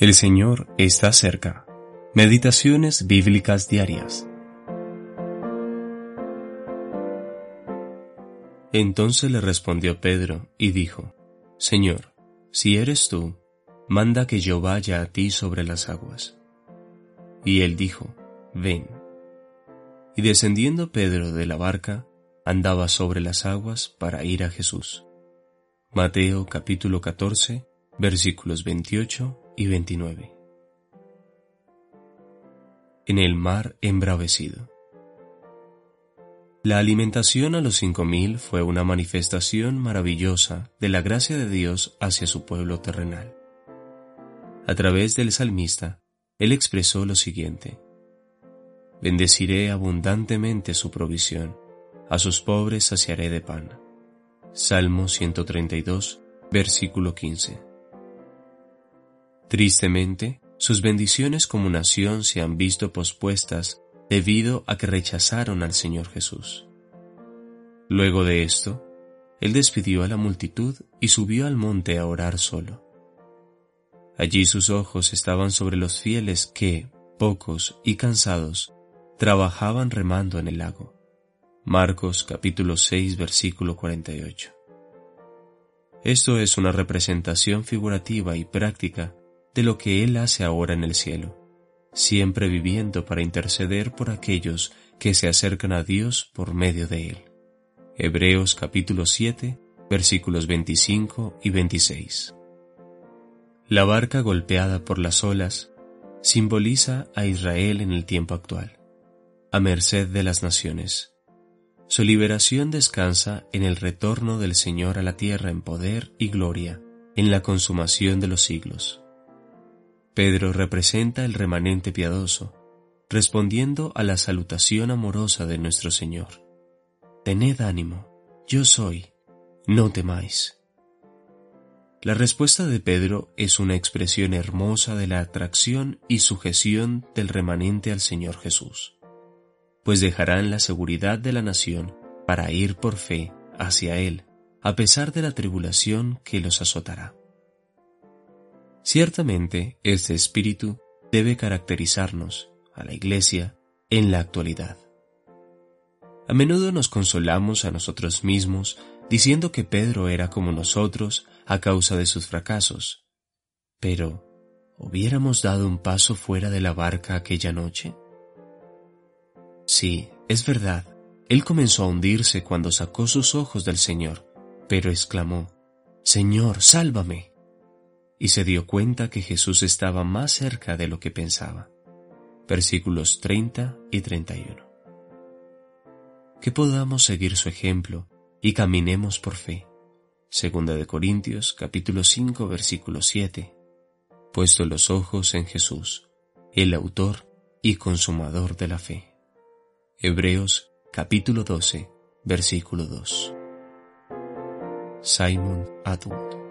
El Señor está cerca. Meditaciones bíblicas diarias. Entonces le respondió Pedro y dijo, Señor, si eres tú, manda que yo vaya a ti sobre las aguas. Y él dijo, Ven. Y descendiendo Pedro de la barca, andaba sobre las aguas para ir a Jesús. Mateo capítulo 14, versículos 28 y 29. En el mar embravecido. La alimentación a los cinco mil fue una manifestación maravillosa de la gracia de Dios hacia su pueblo terrenal. A través del salmista, él expresó lo siguiente. Bendeciré abundantemente su provisión, a sus pobres saciaré de pan. Salmo 132, versículo 15. Tristemente, sus bendiciones como nación se han visto pospuestas debido a que rechazaron al Señor Jesús. Luego de esto, Él despidió a la multitud y subió al monte a orar solo. Allí sus ojos estaban sobre los fieles que, pocos y cansados, trabajaban remando en el lago. Marcos capítulo 6 versículo 48. Esto es una representación figurativa y práctica de lo que Él hace ahora en el cielo, siempre viviendo para interceder por aquellos que se acercan a Dios por medio de Él. Hebreos capítulo 7, versículos 25 y 26. La barca golpeada por las olas simboliza a Israel en el tiempo actual, a merced de las naciones. Su liberación descansa en el retorno del Señor a la tierra en poder y gloria, en la consumación de los siglos. Pedro representa el remanente piadoso, respondiendo a la salutación amorosa de nuestro Señor. Tened ánimo, yo soy, no temáis. La respuesta de Pedro es una expresión hermosa de la atracción y sujeción del remanente al Señor Jesús, pues dejarán la seguridad de la nación para ir por fe hacia Él, a pesar de la tribulación que los azotará. Ciertamente, este espíritu debe caracterizarnos, a la Iglesia, en la actualidad. A menudo nos consolamos a nosotros mismos diciendo que Pedro era como nosotros a causa de sus fracasos. Pero, ¿hubiéramos dado un paso fuera de la barca aquella noche? Sí, es verdad, él comenzó a hundirse cuando sacó sus ojos del Señor, pero exclamó, Señor, sálvame y se dio cuenta que Jesús estaba más cerca de lo que pensaba. Versículos 30 y 31. Que podamos seguir su ejemplo y caminemos por fe. Segunda de Corintios capítulo 5 versículo 7. Puesto los ojos en Jesús, el autor y consumador de la fe. Hebreos capítulo 12 versículo 2. Simon Atwood